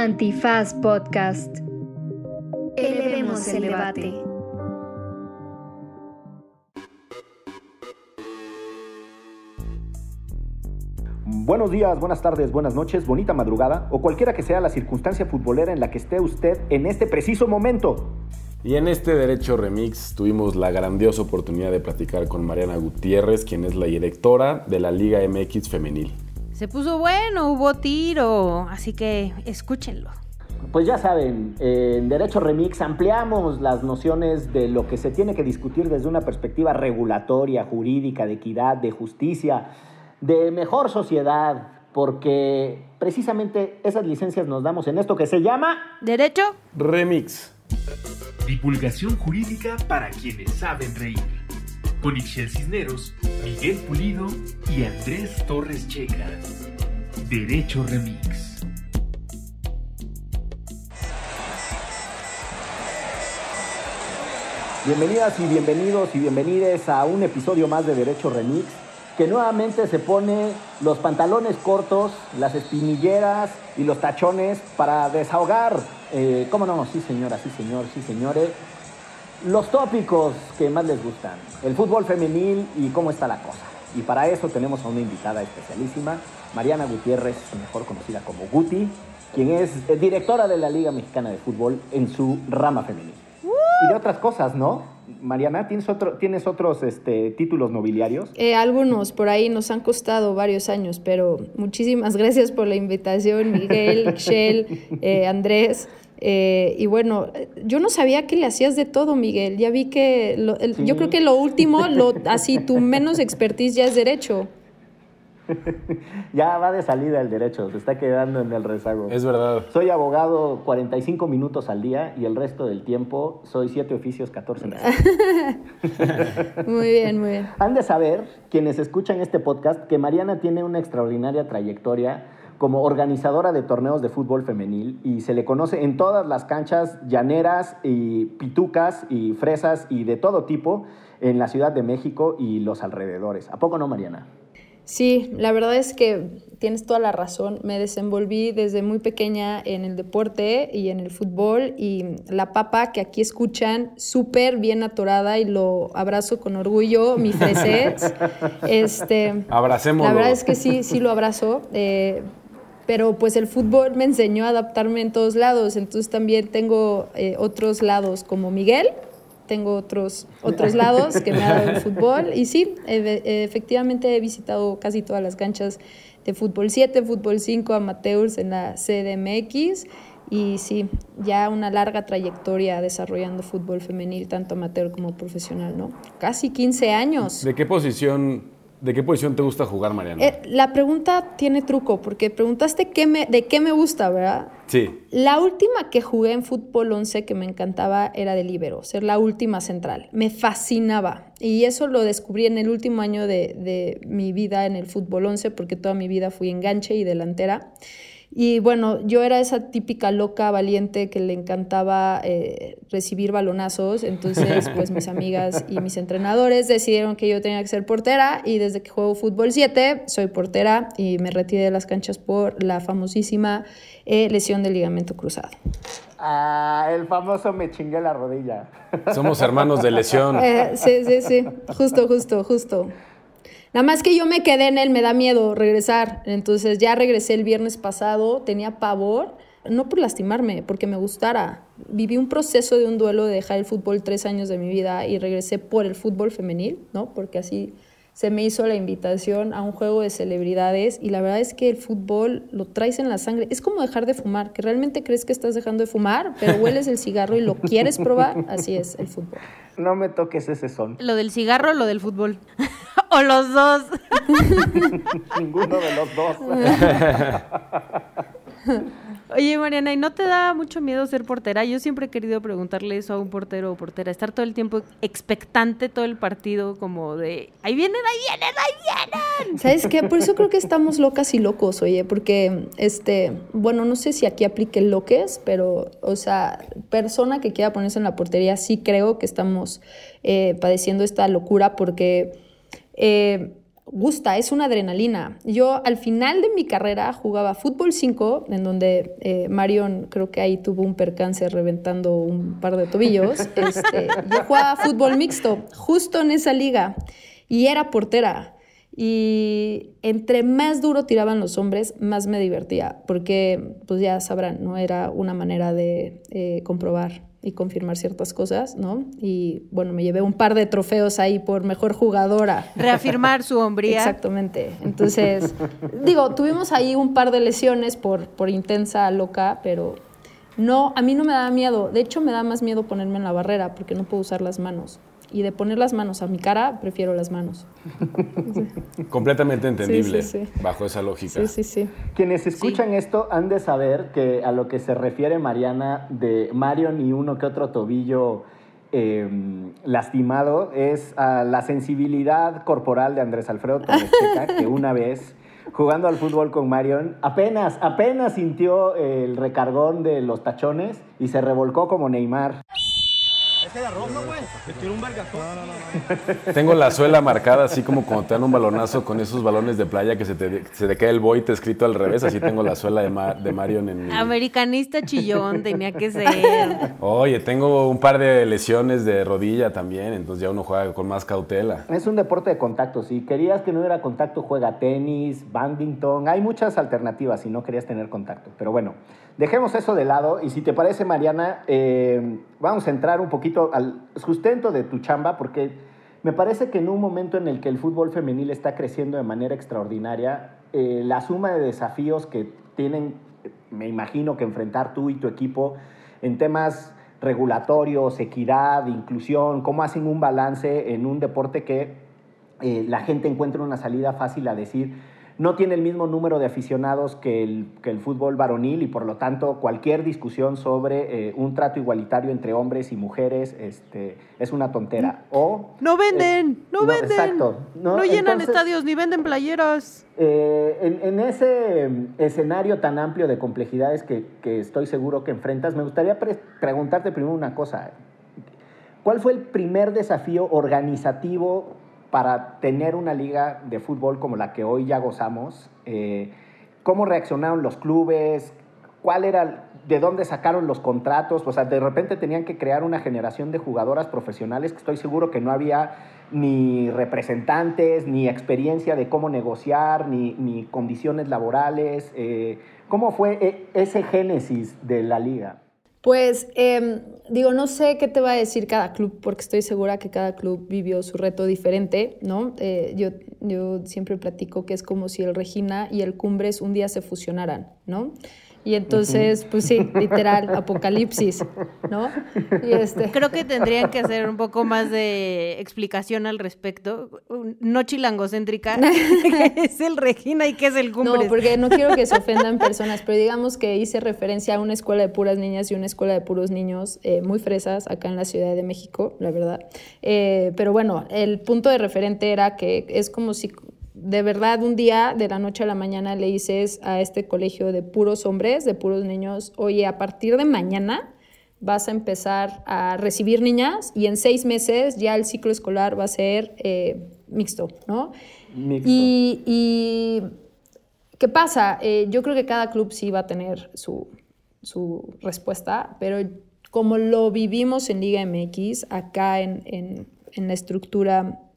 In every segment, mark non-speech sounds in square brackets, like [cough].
Antifaz Podcast. Elevemos el debate. Buenos días, buenas tardes, buenas noches, bonita madrugada o cualquiera que sea la circunstancia futbolera en la que esté usted en este preciso momento. Y en este Derecho Remix tuvimos la grandiosa oportunidad de platicar con Mariana Gutiérrez, quien es la directora de la Liga MX Femenil. Se puso bueno, hubo tiro, así que escúchenlo. Pues ya saben, en Derecho Remix ampliamos las nociones de lo que se tiene que discutir desde una perspectiva regulatoria, jurídica, de equidad, de justicia, de mejor sociedad, porque precisamente esas licencias nos damos en esto que se llama... ¿Derecho? Remix. Divulgación jurídica para quienes saben reír. Con Ixel Cisneros, Miguel Pulido y Andrés Torres Checa. Derecho Remix. Bienvenidas y bienvenidos y bienvenides a un episodio más de Derecho Remix, que nuevamente se pone los pantalones cortos, las espinilleras y los tachones para desahogar, eh, ¿cómo no? Sí señora, sí señor, sí señores, los tópicos que más les gustan, el fútbol femenil y cómo está la cosa. Y para eso tenemos a una invitada especialísima, Mariana Gutiérrez, mejor conocida como Guti, quien es eh, directora de la Liga Mexicana de Fútbol en su rama femenil. Y de otras cosas, ¿no? Mariana, ¿tienes, otro, ¿tienes otros este, títulos nobiliarios? Eh, algunos por ahí nos han costado varios años, pero muchísimas gracias por la invitación, Miguel, [laughs] Shell, eh, Andrés. Eh, y bueno, yo no sabía que le hacías de todo, Miguel. Ya vi que lo- el- yo creo que lo último, lo, así tu menos expertise ya es derecho. [laughs] Ya va de salida el derecho, se está quedando en el rezago. Es verdad. Soy abogado 45 minutos al día y el resto del tiempo soy 7 oficios, 14 meses. [laughs] Muy bien, muy bien. Han de saber, quienes escuchan este podcast, que Mariana tiene una extraordinaria trayectoria como organizadora de torneos de fútbol femenil y se le conoce en todas las canchas llaneras y pitucas y fresas y de todo tipo en la Ciudad de México y los alrededores. ¿A poco no, Mariana? Sí, la verdad es que tienes toda la razón. Me desenvolví desde muy pequeña en el deporte y en el fútbol y la papa que aquí escuchan, súper bien atorada y lo abrazo con orgullo, mi freset. [laughs] este, Abracémoslo. La verdad es que sí, sí lo abrazo. eh, pero pues el fútbol me enseñó a adaptarme en todos lados. Entonces también tengo eh, otros lados como Miguel. Tengo otros, otros lados que me ha dado el [laughs] fútbol. Y sí, e- e- efectivamente he visitado casi todas las canchas de fútbol 7, fútbol 5, amateurs en la CDMX. Y sí, ya una larga trayectoria desarrollando fútbol femenil, tanto amateur como profesional, ¿no? Casi 15 años. ¿De qué posición, de qué posición te gusta jugar, Mariana? Eh, la pregunta tiene truco, porque preguntaste qué me, de qué me gusta, ¿verdad? Sí. La última que jugué en fútbol 11 que me encantaba era de libero, ser la última central. Me fascinaba. Y eso lo descubrí en el último año de, de mi vida en el fútbol 11, porque toda mi vida fui enganche y delantera. Y bueno, yo era esa típica loca valiente que le encantaba eh, recibir balonazos. Entonces, pues mis [laughs] amigas y mis entrenadores decidieron que yo tenía que ser portera. Y desde que juego fútbol 7, soy portera y me retiré de las canchas por la famosísima eh, lesión del ligamento cruzado. Ah, el famoso me chingué la rodilla. Somos hermanos de lesión. Eh, sí, sí, sí. Justo, justo, justo. Nada más que yo me quedé en él, me da miedo regresar. Entonces ya regresé el viernes pasado, tenía pavor, no por lastimarme, porque me gustara. Viví un proceso de un duelo de dejar el fútbol tres años de mi vida y regresé por el fútbol femenil, ¿no? Porque así se me hizo la invitación a un juego de celebridades y la verdad es que el fútbol lo traes en la sangre. Es como dejar de fumar, que realmente crees que estás dejando de fumar, pero hueles el cigarro y lo quieres probar. Así es el fútbol. No me toques ese son. ¿Lo del cigarro o lo del fútbol? [laughs] o los dos. [laughs] Ninguno de los dos. [laughs] Oye, Mariana, ¿y no te da mucho miedo ser portera? Yo siempre he querido preguntarle eso a un portero o portera, estar todo el tiempo expectante todo el partido, como de, ahí vienen, ahí vienen, ahí vienen. ¿Sabes qué? Por eso creo que estamos locas y locos, oye, porque, este, bueno, no sé si aquí aplique loques, pero, o sea, persona que quiera ponerse en la portería, sí creo que estamos eh, padeciendo esta locura porque... eh, gusta, es una adrenalina. Yo al final de mi carrera jugaba fútbol 5, en donde eh, Marion creo que ahí tuvo un percance reventando un par de tobillos. [laughs] Este, yo jugaba fútbol mixto, justo en esa liga, y era portera. Y entre más duro tiraban los hombres, más me divertía, porque pues ya sabrán, no era una manera de eh, comprobar y confirmar ciertas cosas, ¿no? Y bueno, me llevé un par de trofeos ahí por mejor jugadora. Reafirmar su hombría. Exactamente. Entonces, digo, tuvimos ahí un par de lesiones por, por intensa loca, pero no, a mí no me da miedo. De hecho, me da más miedo ponerme en la barrera porque no puedo usar las manos y de poner las manos a mi cara, prefiero las manos. [laughs] Completamente entendible bajo esa lógica. Sí, sí, sí. Quienes escuchan esto han de saber que a lo que se refiere Mariana de Marion y uno que otro tobillo em, lastimado es a la sensibilidad corporal de Andrés Alfredo Torrecheca, que [laughs] una vez jugando al fútbol con Marion, apenas, apenas sintió el recargón de los tachones y se revolcó como Neymar. Tengo la suela marcada así como cuando te dan un balonazo con esos balones de playa que se te, se te cae el boite escrito al revés. Así tengo la suela de, de Marion en mi... Americanista chillón tenía que ser. Oye, tengo un par de lesiones de rodilla también, entonces ya uno juega con más cautela. Es un deporte de contacto. Si querías que no hubiera contacto, juega tenis, badminton. Hay muchas alternativas si no querías tener contacto. Pero bueno, dejemos eso de lado y si te parece, Mariana, eh, vamos a entrar un poquito al sustento de tu chamba porque me parece que en un momento en el que el fútbol femenil está creciendo de manera extraordinaria, eh, la suma de desafíos que tienen, me imagino que enfrentar tú y tu equipo en temas regulatorios, equidad, inclusión, cómo hacen un balance en un deporte que eh, la gente encuentra una salida fácil a decir, no tiene el mismo número de aficionados que el, que el fútbol varonil y por lo tanto cualquier discusión sobre eh, un trato igualitario entre hombres y mujeres este, es una tontera. O, no venden, eh, no, venden. Exacto. No, llenan estadios ni venden playeras. Eh, en, ese escenario tan amplio de complejidades que, que estoy seguro que enfrentas, me gustaría preguntarte primero una cosa. ¿Cuál fue el primer desafío organizativo para tener una liga de fútbol como la que hoy ya gozamos. Eh, ¿Cómo reaccionaron los clubes? ¿Cuál era, de dónde sacaron los contratos? O sea, de repente tenían que crear una generación de jugadoras profesionales que estoy seguro que no había ni representantes, ni experiencia de cómo negociar, ni, condiciones laborales. Eh, ¿Cómo fue e, ese génesis de la liga? Pues em, digo, no sé qué te va a decir cada club, porque estoy segura que cada club vivió su reto diferente, ¿no? Eh, yo, yo siempre platico que es como si el Regina y el Cumbres un día se fusionaran, ¿no? Y entonces, pues sí, literal, [laughs] apocalipsis, ¿no? Y este... Creo que tendrían que hacer un poco más de explicación al respecto, no chilangocéntrica, [laughs] qué es el Regina y qué es el Cumbres. No, porque no quiero que se ofendan [laughs] personas, pero digamos que hice referencia a una escuela de puras niñas y una escuela de puros niños eh, muy fresas acá en la Ciudad de México, la verdad. Eh, pero bueno, el punto de referente era que es como si de verdad un día de la noche a la mañana le dices a este colegio de puros hombres, de puros niños, oye, a partir de mañana vas a empezar a recibir niñas y en seis meses ya el ciclo escolar va a ser eh, mixto, ¿no? Y, ¿qué pasa? Eh, yo creo que cada club sí va a tener su, su respuesta, pero como lo vivimos en Liga MX, acá en, en, en la estructura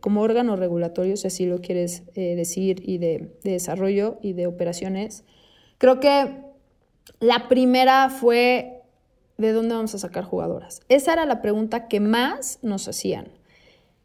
como órgano regulatorio, si así lo quieres eh, decir, y de, desarrollo y de operaciones. Creo que la primera fue, ¿de dónde vamos a sacar jugadoras? Esa era la pregunta que más nos hacían.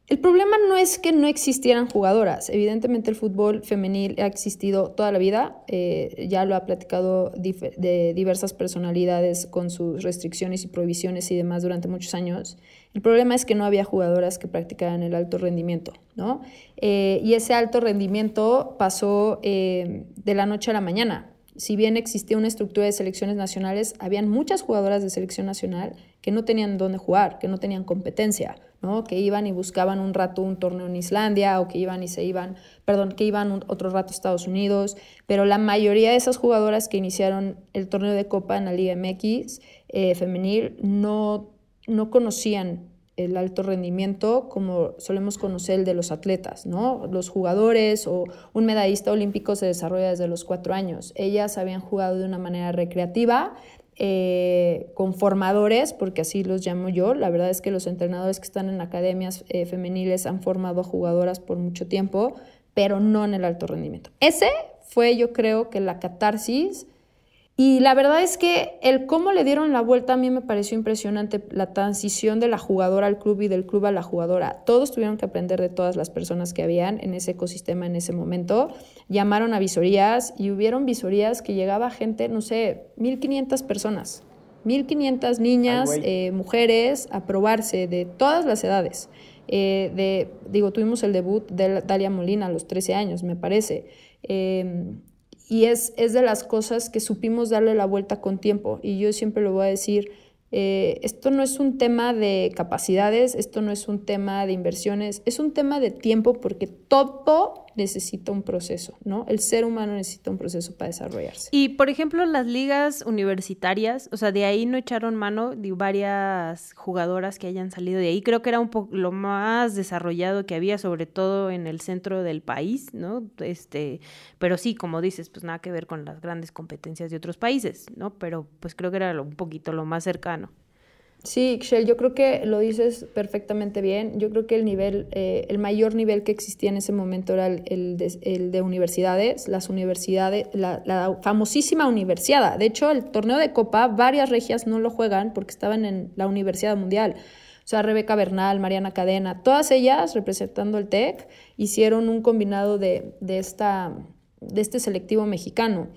El problema no es que no existieran jugadoras. Evidentemente el fútbol femenil ha existido toda la vida. Eh, ya lo ha platicado de diversas personalidades con sus restricciones y prohibiciones y demás durante muchos años. El problema es que no había jugadoras que practicaran el alto rendimiento, ¿no? Eh, y ese alto rendimiento pasó eh, de la noche a la mañana. Si bien existía una estructura de selecciones nacionales, habían muchas jugadoras de selección nacional que no tenían dónde jugar, que no tenían competencia, ¿no? que iban y buscaban un rato un torneo en Islandia o que iban y se iban, perdón, que iban otro rato a Estados Unidos, pero la mayoría de esas jugadoras que iniciaron el torneo de Copa en la Liga MX eh, femenil no no conocían el alto rendimiento como solemos conocer el de los atletas, ¿no? Los jugadores o un medallista olímpico se desarrolla desde los cuatro años. Ellas habían jugado de una manera recreativa, eh, con formadores, porque así los llamo yo. La verdad es que los entrenadores que están en academias eh, femeniles han formado a jugadoras por mucho tiempo, pero no en el alto rendimiento. Ese fue, yo creo, que la catarsis y la verdad es que el cómo le dieron la vuelta a mí me pareció impresionante, la transición de la jugadora al club y del club a la jugadora. Todos tuvieron que aprender de todas las personas que habían en ese ecosistema en ese momento. Llamaron a visorías y hubieron visorías que llegaba gente, no sé, 1500 personas. 1500 niñas, eh, mujeres a probarse de todas las edades. Eh, de, digo, tuvimos el debut de Dalia Molina a los 13 años, me parece. Eh, y es, es de las cosas que supimos darle la vuelta con tiempo. Y yo siempre lo voy a decir, eh, esto no es un tema de capacidades, esto no es un tema de inversiones, es un tema de tiempo porque todo necesita un proceso, ¿no? El ser humano necesita un proceso para desarrollarse. Y, por ejemplo, las ligas universitarias, o sea, de ahí no echaron mano de varias jugadoras que hayan salido de ahí. Creo que era un poco lo más desarrollado que había, sobre todo en el centro del país, ¿no? Este, pero sí, como dices, pues nada que ver con las grandes competencias de otros países, ¿no? Pero pues creo que era un poquito lo más cercano. Sí, Shell, yo creo que lo dices perfectamente bien. Yo creo que el nivel, eh, el mayor nivel que existía en ese momento era el, de, universidades, las universidades, la, famosísima universidad. De hecho, el torneo de Copa, varias regias no lo juegan porque estaban en la Universidad Mundial. O sea, Rebeca Bernal, Mariana Cadena, todas ellas representando el TEC, hicieron un combinado de, de, esta, de este selectivo mexicano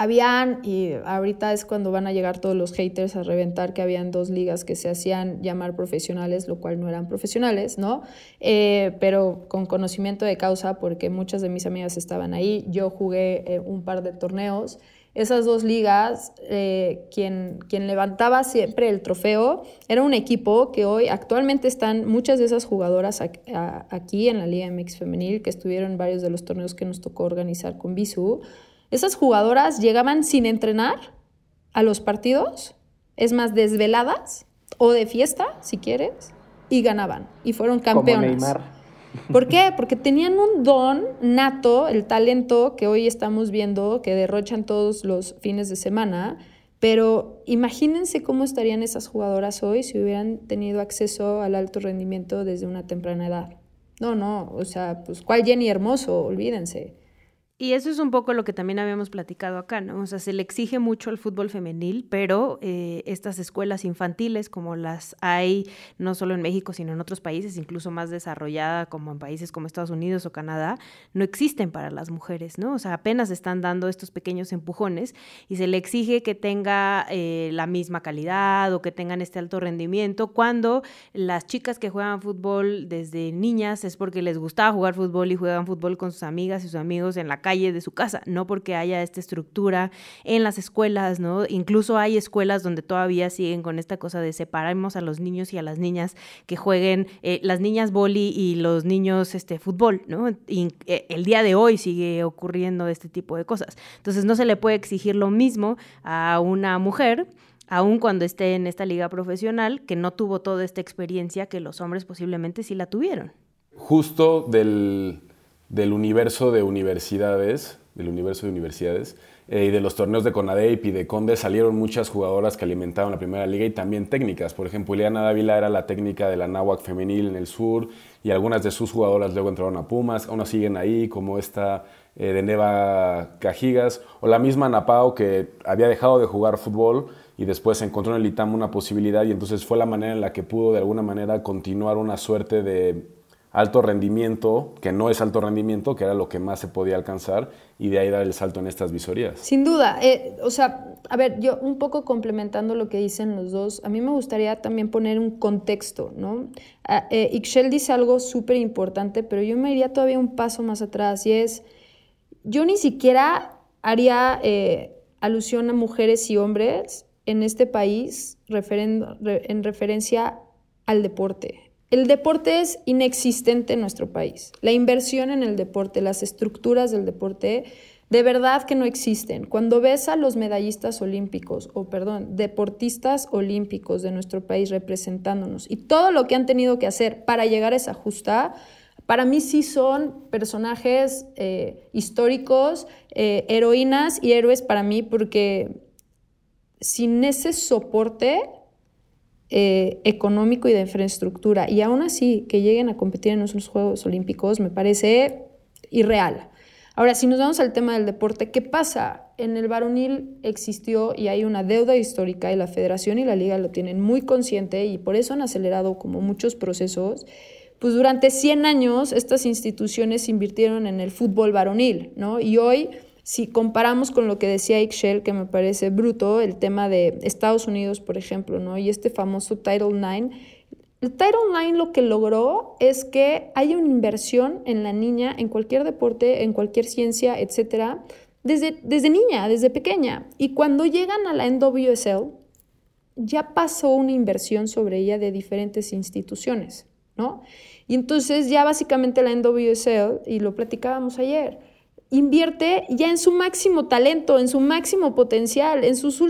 habían, y ahorita es cuando van a llegar todos los haters a reventar, que habían dos ligas que se hacían llamar profesionales, lo cual no eran profesionales, ¿no? Eh, pero con conocimiento de causa, porque muchas de mis amigas estaban ahí, yo jugué eh, un par de torneos. Esas dos ligas, eh, quien, quien levantaba siempre el trofeo era un equipo que hoy actualmente están muchas de esas jugadoras aquí en la Liga MX Femenil, que estuvieron en varios de los torneos que nos tocó organizar con Bisu. Esas jugadoras llegaban sin entrenar a los partidos, es más, desveladas o de fiesta, si quieres, y ganaban y fueron campeonas. ¿Por qué? [laughs] Porque tenían un don nato, el talento que hoy estamos viendo, que derrochan todos los fines de semana, pero imagínense cómo estarían esas jugadoras hoy si hubieran tenido acceso al alto rendimiento desde una temprana edad. No, no, o sea, pues ¿cuál Jenny Hermoso? Olvídense. Y eso es un poco lo que también habíamos platicado acá, ¿no? O sea, se le exige mucho al fútbol femenil, pero eh, estas escuelas infantiles, como las hay no solo en México, sino en otros países, incluso más desarrollada, como en países como Estados Unidos o Canadá, no existen para las mujeres, ¿no? O sea, apenas están dando estos pequeños empujones y se le exige que tenga eh, la misma calidad o que tengan este alto rendimiento, cuando las chicas que juegan fútbol desde niñas es porque les gustaba jugar fútbol y juegan fútbol con sus amigas y sus amigos en la calle de su casa, no porque haya esta estructura en las escuelas, ¿no? Incluso hay escuelas donde todavía siguen con esta cosa de separarnos a los niños y a las niñas que jueguen, eh, las niñas boli y los niños este, fútbol, ¿no? Eh, el día de hoy sigue ocurriendo este tipo de cosas. Entonces no se le puede exigir lo mismo a una mujer aun cuando esté en esta liga profesional, que no tuvo toda esta experiencia que los hombres posiblemente sí la tuvieron. Justo del, del universo de universidades, del universo de universidades, eh, y de los torneos de CONADEIP y de CONDE salieron muchas jugadoras que alimentaban la primera liga y también técnicas. Por ejemplo, Ileana Dávila era la técnica de la náhuac femenil en el sur y algunas de sus jugadoras luego entraron a Pumas, aún siguen ahí, como esta eh, de Neva Cajigas, o la misma Napao que había dejado de jugar fútbol y después encontró en el ITAM una posibilidad y entonces fue la manera en la que pudo de alguna manera continuar una suerte de alto rendimiento, que no es alto rendimiento, que era lo que más se podía alcanzar, y de ahí dar el salto en estas visorías. Sin duda. Eh, o sea, a ver, yo un poco complementando lo que dicen los dos, a mí me gustaría también poner un contexto, ¿no? Ah, eh, Ixchel dice algo súper importante, pero yo me iría todavía un paso más atrás, y es, yo ni siquiera haría eh, alusión a mujeres y hombres en este país en referencia al deporte el deporte es inexistente en nuestro país. La inversión en el deporte, las estructuras del deporte De verdad que no existen. Cuando ves a los medallistas olímpicos, o perdón, deportistas olímpicos de nuestro país representándonos y todo lo que han tenido que hacer para llegar a esa justa, para mí sí son personajes eh, históricos, eh, heroínas y héroes para mí, porque sin ese soporte eh, económico y de infraestructura, y aún así que lleguen a competir en nuestros Juegos Olímpicos, me parece irreal. Ahora, si nos vamos al tema del deporte, ¿qué pasa? En el varonil existió y hay una deuda histórica y la federación y la liga lo tienen muy consciente y por eso han acelerado como muchos procesos. Pues durante 100 años estas instituciones invirtieron en el fútbol varonil, ¿no? Y hoy, si comparamos con lo que decía Ixchel, que me parece bruto, el tema de Estados Unidos, por ejemplo, ¿no? Y este famoso Title IX, el Title IX lo que logró es que haya una inversión en la niña, en cualquier deporte, en cualquier ciencia, etcétera, desde, desde niña, desde pequeña. Y cuando llegan a la NWSL, ya pasó una inversión sobre ella de diferentes instituciones, ¿no? Y entonces ya básicamente la NWSL, y lo platicábamos ayer, invierte ya en su máximo talento, en su máximo potencial, en, sus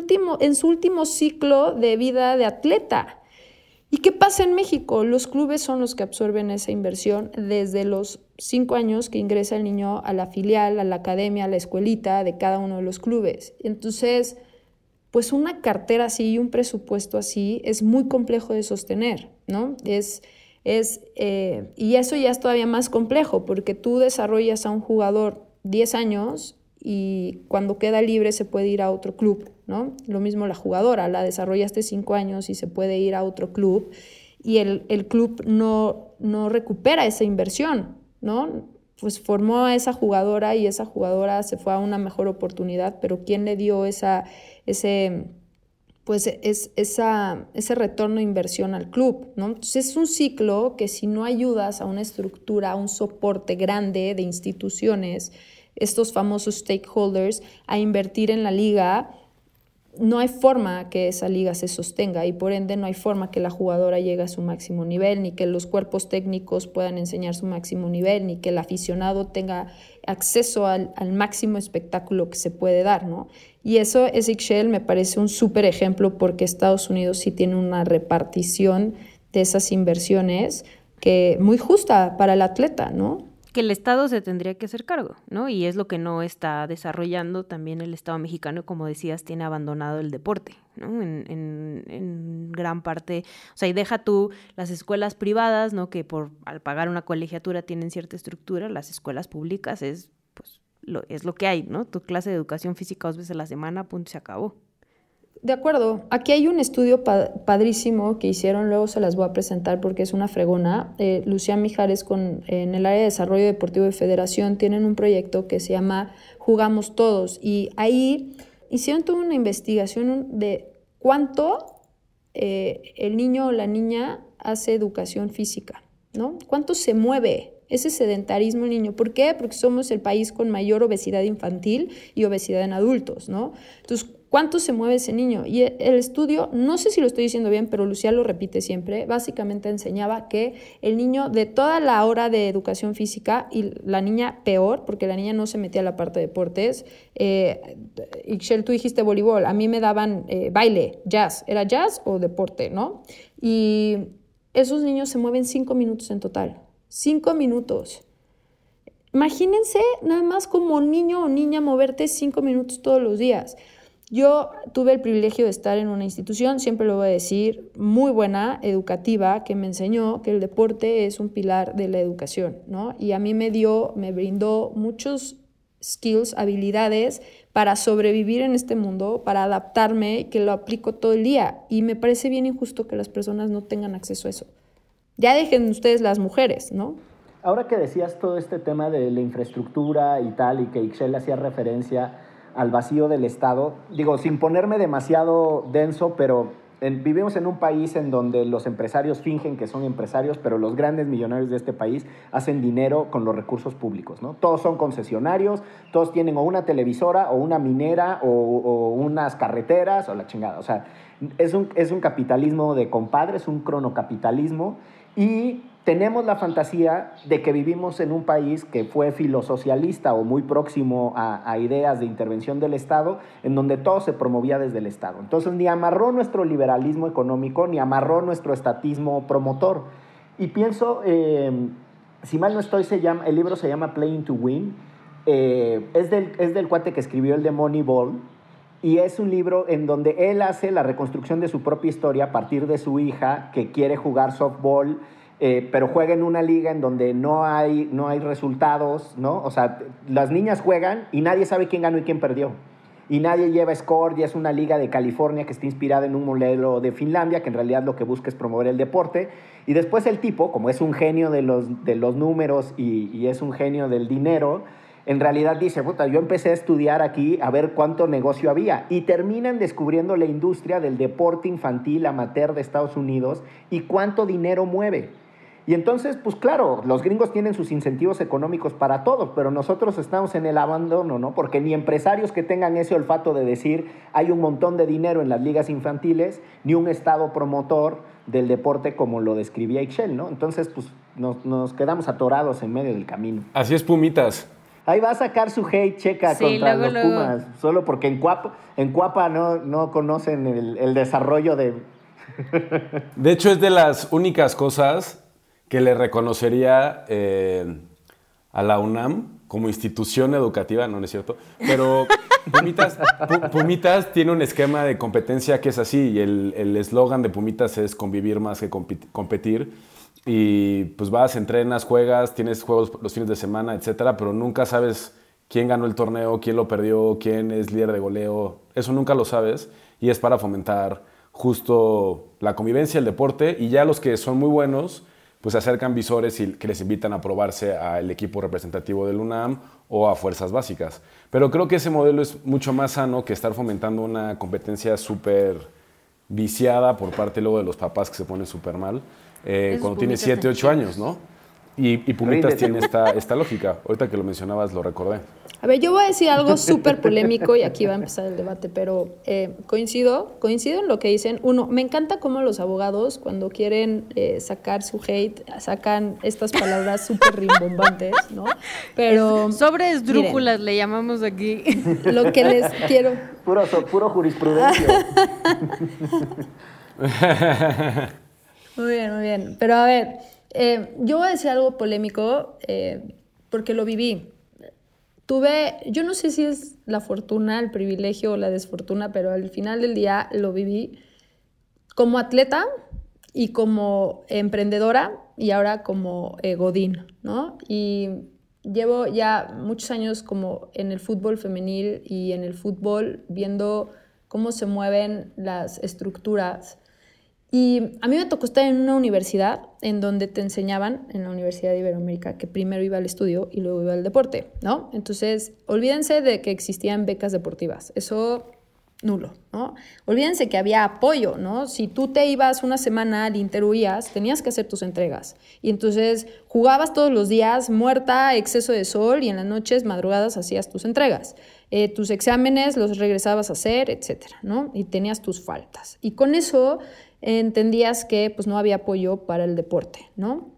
en su último ciclo de vida de atleta. ¿Y qué pasa en México? Los clubes son los que absorben esa inversión desde los cinco años que ingresa el niño a la filial, a la academia, a la escuelita de cada uno de los clubes. Entonces, pues una cartera así y un presupuesto así es muy complejo de sostener, ¿no? Es, es, eh, y eso ya es todavía más complejo porque tú desarrollas a un jugador 10 años y cuando queda libre se puede ir a otro club, ¿no? Lo mismo la jugadora, la desarrollaste cinco años y se puede ir a otro club y el, club no, no recupera esa inversión, ¿no? Pues formó a esa jugadora y esa jugadora se fue a una mejor oportunidad, pero ¿quién le dio esa, ese, pues es, ese retorno inversión al club, ¿no? Entonces es un ciclo que si no ayudas a una estructura, a un soporte grande de instituciones, estos famosos stakeholders a invertir en la liga, no hay forma que esa liga se sostenga y por ende no hay forma que la jugadora llegue a su máximo nivel, ni que los cuerpos técnicos puedan enseñar su máximo nivel, ni que el aficionado tenga acceso al, máximo espectáculo que se puede dar, ¿no? Y eso, Ezekiel me parece un súper ejemplo porque Estados Unidos sí tiene una repartición de esas inversiones que muy justa para el atleta, ¿no? que el Estado se tendría que hacer cargo, ¿no? Y es lo que no está desarrollando también el Estado mexicano, como decías, tiene abandonado el deporte, ¿no? En, en, gran parte, o sea, y deja tú las escuelas privadas, ¿no? Que por al pagar una colegiatura tienen cierta estructura, las escuelas públicas es, lo, es lo que hay, ¿no? Tu clase de educación física dos veces a la semana, punto, se acabó. De acuerdo. Aquí hay un estudio padrísimo que hicieron, luego se las voy a presentar porque es una fregona. Eh, Lucía Mijares con, en el área de desarrollo deportivo de federación tienen un proyecto que se llama Jugamos Todos y ahí hicieron toda una investigación de cuánto eh, el niño o la niña hace educación física, ¿no? ¿Cuánto se mueve ese sedentarismo niño? ¿Por qué? Porque somos el país con mayor obesidad infantil y obesidad en adultos, ¿no? Entonces, ¿Cuánto se mueve ese niño? Y el estudio, no sé si lo estoy diciendo bien, pero Lucía lo repite siempre, básicamente enseñaba que el niño de toda la hora de educación física y la niña peor, porque la niña no se metía a la parte de deportes, eh, Ixchel, tú dijiste voleibol, a mí me daban eh, baile, jazz, era jazz o deporte, ¿no? Y esos niños se mueven cinco minutos en total, cinco minutos. Imagínense nada más como niño o niña moverte cinco minutos todos los días. Yo tuve el privilegio de estar en una institución, siempre lo voy a decir, muy buena, educativa, que me enseñó que el deporte es un pilar de la educación, ¿no? Y a mí me dio, me brindó muchos skills, habilidades para sobrevivir en este mundo, para adaptarme, que lo aplico todo el día. Y me parece bien injusto que las personas no tengan acceso a eso. Ya dejen ustedes las mujeres, ¿no? Ahora que decías todo este tema de la infraestructura y tal, y que Ixel hacía referencia al vacío del Estado. Digo, sin ponerme demasiado denso, pero vivimos en un país en donde los empresarios fingen que son empresarios, pero los grandes millonarios de este país hacen dinero con los recursos públicos, ¿no? Todos son concesionarios, todos tienen o una televisora o una minera o, unas carreteras o la chingada. O sea, es un, es un capitalismo de compadres, un cronocapitalismo y tenemos la fantasía de que vivimos en un país que fue filosocialista o muy próximo a, ideas de intervención del Estado, en donde todo se promovía desde el Estado. Entonces ni amarró nuestro liberalismo económico, ni amarró nuestro estatismo promotor. Y pienso, eh, si mal no estoy, se llama, el libro se llama Playing to Win. Eh, es, del, es del cuate que escribió el de Moneyball, y es un libro en donde él hace la reconstrucción de su propia historia a partir de su hija que quiere jugar softball eh, pero juega en una liga en donde no hay, no hay resultados, ¿no? O sea, las niñas juegan y nadie sabe quién ganó y quién perdió. Y nadie lleva score, y es una liga de California que está inspirada en un modelo de Finlandia, que en realidad lo que busca es promover el deporte. Y después el tipo, como es un genio de los, de los números y, y es un genio del dinero, en realidad dice, puta, yo empecé a estudiar aquí a ver cuánto negocio había y terminan descubriendo la industria del deporte infantil amateur de Estados Unidos y cuánto dinero mueve. Y entonces, pues claro, los gringos tienen sus incentivos económicos para todo, pero nosotros estamos en el abandono, ¿no? Porque ni empresarios que tengan ese olfato de decir hay un montón de dinero en las ligas infantiles, ni un estado promotor del deporte como lo describía Excel, ¿no? Entonces, pues nos, quedamos atorados en medio del camino. Así es, Pumitas. Ahí va a sacar su hate checa contra los Pumas, solo porque en Cuapa, en Cuapa no, no conocen el, el desarrollo de... [laughs] de hecho, es de las únicas cosas que le reconocería eh, a la UNAM como institución educativa, no, es cierto, pero Pumitas, tiene un esquema de competencia que es así, y el eslogan de Pumitas es convivir más que competir, y pues vas, entrenas, juegas, tienes juegos los fines de semana, etcétera, pero nunca sabes quién ganó el torneo, quién lo perdió, quién es líder de goleo, eso nunca lo sabes, y es para fomentar justo la convivencia, el deporte, y ya los que son muy buenos, pues se acercan visores y que les invitan a probarse al equipo representativo del UNAM o a fuerzas básicas. Pero creo que ese modelo es mucho más sano que estar fomentando una competencia súper viciada por parte luego de los papás que se ponen súper mal eh, cuando tiene 7, 8 años, ¿no? Y, Pumitas tiene esta, esta lógica. Ahorita que lo mencionabas lo recordé. A ver, yo voy a decir algo súper polémico y aquí va a empezar el debate, pero eh, coincido, coincido en lo que dicen. Uno, me encanta cómo los abogados cuando quieren eh, sacar su hate sacan estas palabras súper rimbombantes, ¿no? Pero... sobre esdrújulas le llamamos aquí. Lo que les quiero... Puro, puro jurisprudencia. [laughs] muy bien, muy bien. Pero a ver... Eh, yo voy a decir algo polémico eh, porque lo viví. Tuve, yo no sé si es la fortuna, el privilegio o la desfortuna, pero al final del día lo viví como atleta y como emprendedora y ahora como eh, godín, ¿no? Y llevo ya muchos años como en el fútbol femenil y en el fútbol viendo cómo se mueven las estructuras y a mí me tocó estar en una universidad en donde te enseñaban, en la Universidad de Iberoamérica, que primero iba al estudio y luego iba al deporte, ¿no? Entonces, olvídense de que existían becas deportivas. Eso nulo, ¿no? Olvídense que había apoyo, ¿no? Si tú te ibas una semana al interhuías, tenías que hacer tus entregas. Y entonces jugabas todos los días muerta, exceso de sol, y en las noches, madrugadas, hacías tus entregas. Eh, tus exámenes los regresabas a hacer, etcétera, ¿no? Y tenías tus faltas. Y con eso entendías que pues, no había apoyo para el deporte, ¿no?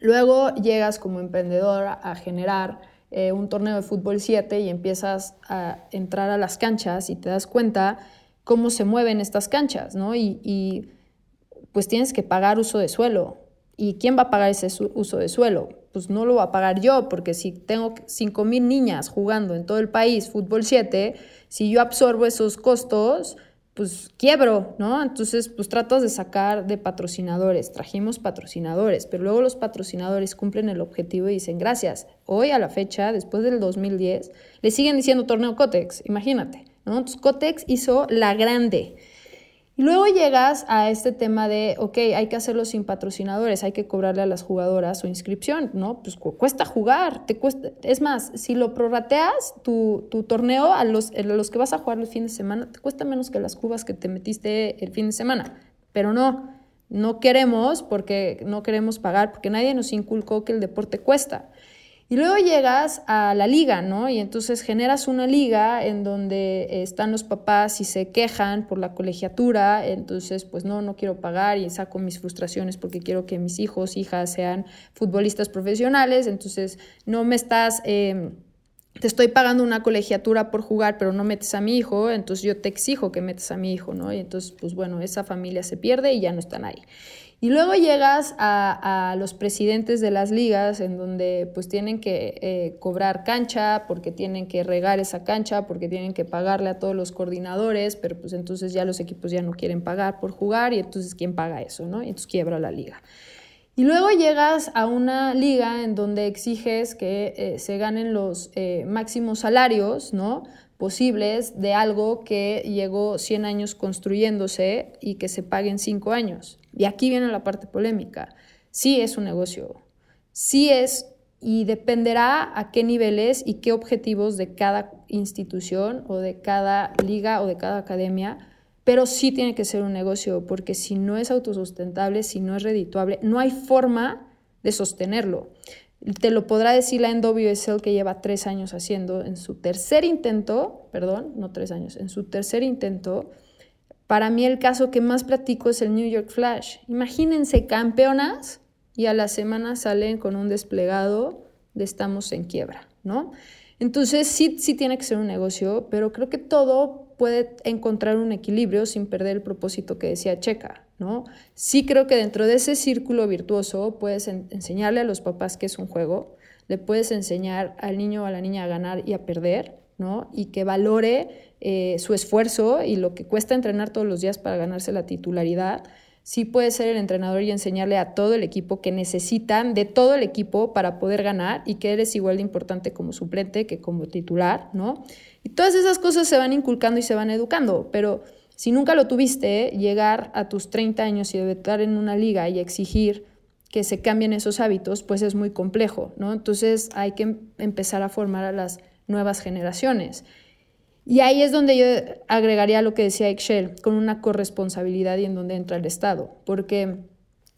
Luego llegas como emprendedor a generar eh, un torneo de fútbol 7 y empiezas a entrar a las canchas y te das cuenta cómo se mueven estas canchas, ¿no? Y, pues tienes que pagar uso de suelo. ¿Y quién va a pagar ese uso de suelo? Pues no lo va a pagar yo, porque si tengo 5.000 niñas jugando en todo el país fútbol 7, si yo absorbo esos costos, pues quiebro, ¿no? Entonces, pues tratas de sacar de patrocinadores, trajimos patrocinadores, pero luego los patrocinadores cumplen el objetivo y dicen, gracias, hoy a la fecha, después del 2010, le siguen diciendo torneo Cotex, imagínate, ¿no? Entonces, Cotex hizo la grande, y luego llegas a este tema de, ok, hay que hacerlo sin patrocinadores, hay que cobrarle a las jugadoras su inscripción, ¿no? Pues cuesta jugar, te cuesta. Es más, si lo prorrateas, tu, tu torneo a los, a los que vas a jugar el fin de semana, te cuesta menos que las cubas que te metiste el fin de semana. Pero no, no queremos porque no queremos pagar, porque nadie nos inculcó que el deporte cuesta. Y luego llegas a la liga, ¿no? Y entonces generas una liga en donde están los papás y se quejan por la colegiatura, entonces pues no, no quiero pagar y saco mis frustraciones porque quiero que mis hijos, hijas sean futbolistas profesionales, entonces no me estás... Em, te estoy pagando una colegiatura por jugar, pero no metes a mi hijo, entonces yo te exijo que metas a mi hijo, ¿no? Y entonces, pues bueno, esa familia se pierde y ya no están ahí. Y luego llegas a, los presidentes de las ligas en donde pues tienen que eh, cobrar cancha, porque tienen que regar esa cancha, porque tienen que pagarle a todos los coordinadores, pero pues entonces ya los equipos ya no quieren pagar por jugar y entonces ¿quién paga eso? ¿no? Y entonces quiebra la liga. Y luego llegas a una liga en donde exiges que eh, se ganen los eh, máximos salarios, ¿no? posibles de algo que llegó 100 años construyéndose y que se pague en 5 años. Y aquí viene la parte polémica. Sí es un negocio, sí es y dependerá a qué niveles y qué objetivos de cada institución o de cada liga o de cada academia, pero sí tiene que ser un negocio porque si no es autosustentable, si no es redituable, no hay forma de sostenerlo. Te lo podrá decir la NWSL que lleva tres años haciendo. En su tercer intento, perdón, no tres años, en su tercer intento, para mí el caso que más platico es el New York Flash. Imagínense campeonas y a la semana salen con un desplegado de estamos en quiebra, ¿no? Entonces sí, sí tiene que ser un negocio, pero creo que todo puede encontrar un equilibrio sin perder el propósito que decía Checa, ¿no? Sí creo que dentro de ese círculo virtuoso puedes enseñarle a los papás que es un juego, le puedes enseñar al niño o a la niña a ganar y a perder, ¿no? Y que valore eh, su esfuerzo y lo que cuesta entrenar todos los días para ganarse la titularidad, sí puede ser el entrenador y enseñarle a todo el equipo que necesitan de todo el equipo para poder ganar y que eres igual de importante como suplente que como titular, ¿no? Y todas esas cosas se van inculcando y se van educando, pero si nunca lo tuviste, llegar a tus 30 años y debutar en una liga y exigir que se cambien esos hábitos, pues es muy complejo, ¿no? Entonces hay que em-, empezar a formar a las nuevas generaciones. Y ahí es donde yo agregaría lo que decía Excel, con una corresponsabilidad y en donde entra el Estado, porque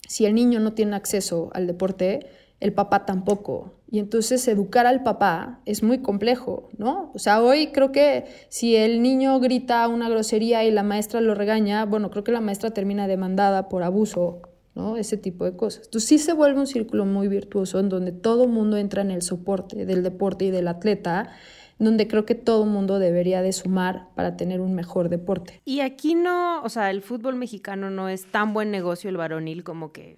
si el niño no tiene acceso al deporte, el papá tampoco. Y entonces educar al papá es muy complejo, ¿no? O sea, hoy creo que si el niño grita una grosería y la maestra lo regaña, bueno, creo que la maestra termina demandada por abuso, ¿no? Ese tipo de cosas. Entonces sí se vuelve un círculo muy virtuoso en donde todo el mundo entra en el soporte del deporte y del atleta donde creo que todo el mundo debería de sumar para tener un mejor deporte. Y aquí no, o sea, el fútbol mexicano no es tan buen negocio el varonil como que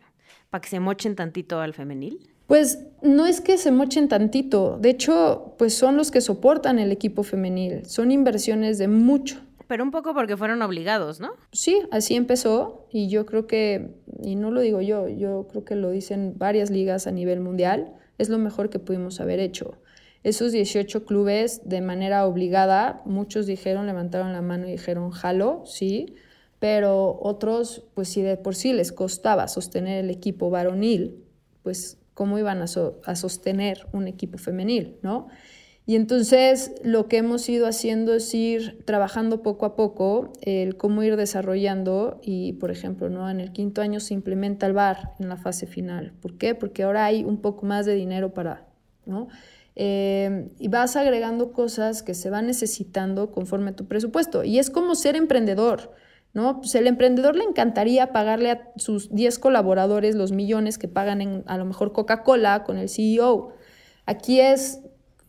para que se mochen tantito al femenil. Pues no es que se mochen tantito, de hecho, pues son los que soportan el equipo femenil, son inversiones de mucho. Pero un poco porque fueron obligados, ¿no? Sí, así empezó y yo creo que, y no lo digo yo, yo creo que lo dicen varias ligas a nivel mundial, es lo mejor que pudimos haber hecho. Esos 18 clubes de manera obligada, muchos dijeron, levantaron la mano y dijeron, jalo, sí, pero otros, pues si de por sí les costaba sostener el equipo varonil, pues cómo iban a, sostener un equipo femenil, ¿no? Y entonces lo que hemos ido haciendo es ir trabajando poco a poco el cómo ir desarrollando y, por ejemplo, ¿no? en el quinto año se implementa el VAR en la fase final. ¿Por qué? Porque ahora hay un poco más de dinero para, ¿no? Eh, y vas agregando cosas que se van necesitando conforme a tu presupuesto. Y es como ser emprendedor, ¿no? Pues el emprendedor le encantaría pagarle a sus 10 colaboradores los millones que pagan en a lo mejor Coca-Cola con el CEO. Aquí es,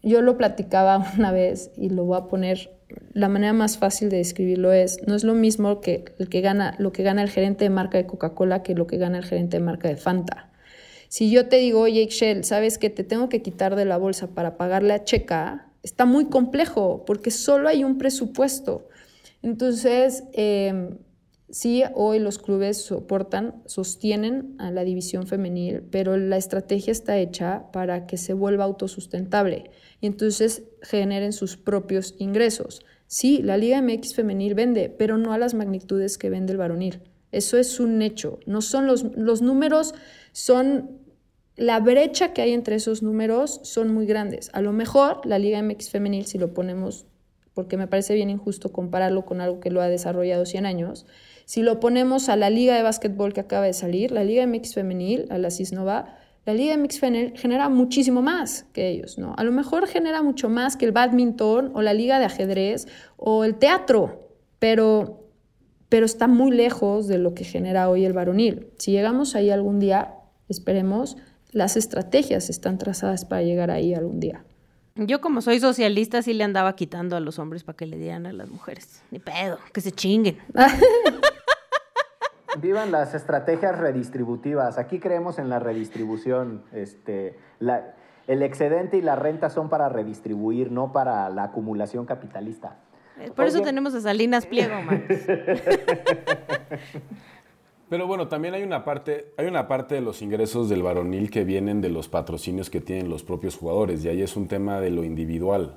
yo lo platicaba [laughs] una vez y lo voy a poner, la manera más fácil de describirlo es, no es lo mismo que, el que gana, lo que gana el gerente de marca de Coca-Cola que lo que gana el gerente de marca de Fanta. Si yo te digo, oye, Excel, ¿sabes que te tengo que quitar de la bolsa para pagarle a Checa? Está muy complejo porque solo hay un presupuesto. Entonces, em, sí, hoy los clubes soportan, sostienen a la división femenil, pero la estrategia está hecha para que se vuelva autosustentable y entonces generen sus propios ingresos. Sí, la Liga MX femenil vende, pero no a las magnitudes que vende el varonil. Eso es un hecho. No son los, los números, son la brecha que hay entre esos números son muy grandes. A lo mejor la Liga MX femenil, si lo ponemos, porque me parece bien injusto compararlo con algo que lo ha desarrollado 100 años, si lo ponemos a la Liga de Básquetbol que acaba de salir, la Liga MX femenil, a la CISNOVA, La Liga MX genera muchísimo más que ellos, ¿no? A lo mejor genera mucho más que el badminton o la Liga de ajedrez o el teatro, pero, pero está muy lejos de lo que genera hoy el varonil. Si llegamos ahí algún día, esperemos, las estrategias están trazadas para llegar ahí algún día. Yo como soy socialista sí le andaba quitando a los hombres para que le dieran a las mujeres. Ni pedo, que se chinguen. [laughs] Vivan las estrategias redistributivas. Aquí creemos en la redistribución. Este, la, el excedente y la renta son para redistribuir, no para la acumulación capitalista. Por eso tenemos a Salinas Pliego, [laughs] man. Pero bueno, también hay una parte, hay una parte de los ingresos del varonil que vienen de los patrocinios que tienen los propios jugadores, y ahí es un tema de lo individual.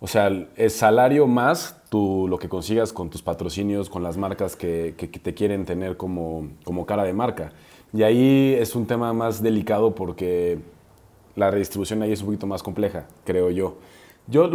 O sea, el salario más tú, lo que consigas con tus patrocinios, con las marcas que, que, te quieren tener como, como cara de marca. Y ahí es un tema más delicado porque la redistribución ahí es un poquito más compleja, creo yo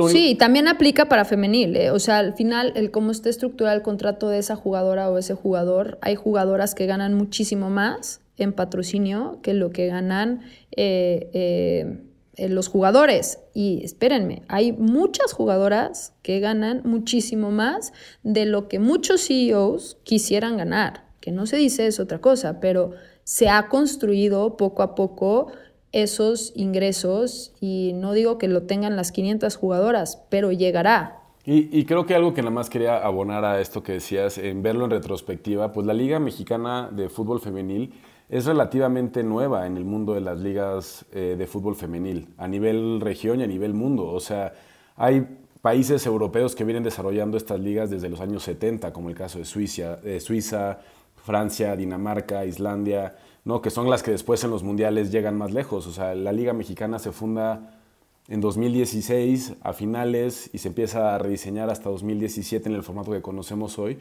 sí, también aplica para femenil. Eh. O sea, al final, el cómo está estructurado el contrato de esa jugadora o ese jugador, hay jugadoras que ganan muchísimo más en patrocinio que lo que ganan eh, eh, los jugadores. Y espérenme, hay muchas jugadoras que ganan muchísimo más de lo que muchos CEOs quisieran ganar. Que no se dice es otra cosa, pero se ha construido poco a poco esos ingresos y no digo que lo tengan las 500 jugadoras, pero llegará. Y, creo que algo que nada más quería abonar a esto que decías, en verlo en retrospectiva, pues la Liga Mexicana de Fútbol Femenil es relativamente nueva en el mundo de las ligas eh, de fútbol femenil, a nivel región y a nivel mundo. O sea, hay países europeos que vienen desarrollando estas ligas desde los años 70, como el caso de Suiza, de Suiza Francia, Dinamarca, Islandia. ¿no? que son las que después en los mundiales llegan más lejos. O sea, la Liga Mexicana se funda en 2016 a finales y se empieza a rediseñar hasta 2017 en el formato que conocemos hoy,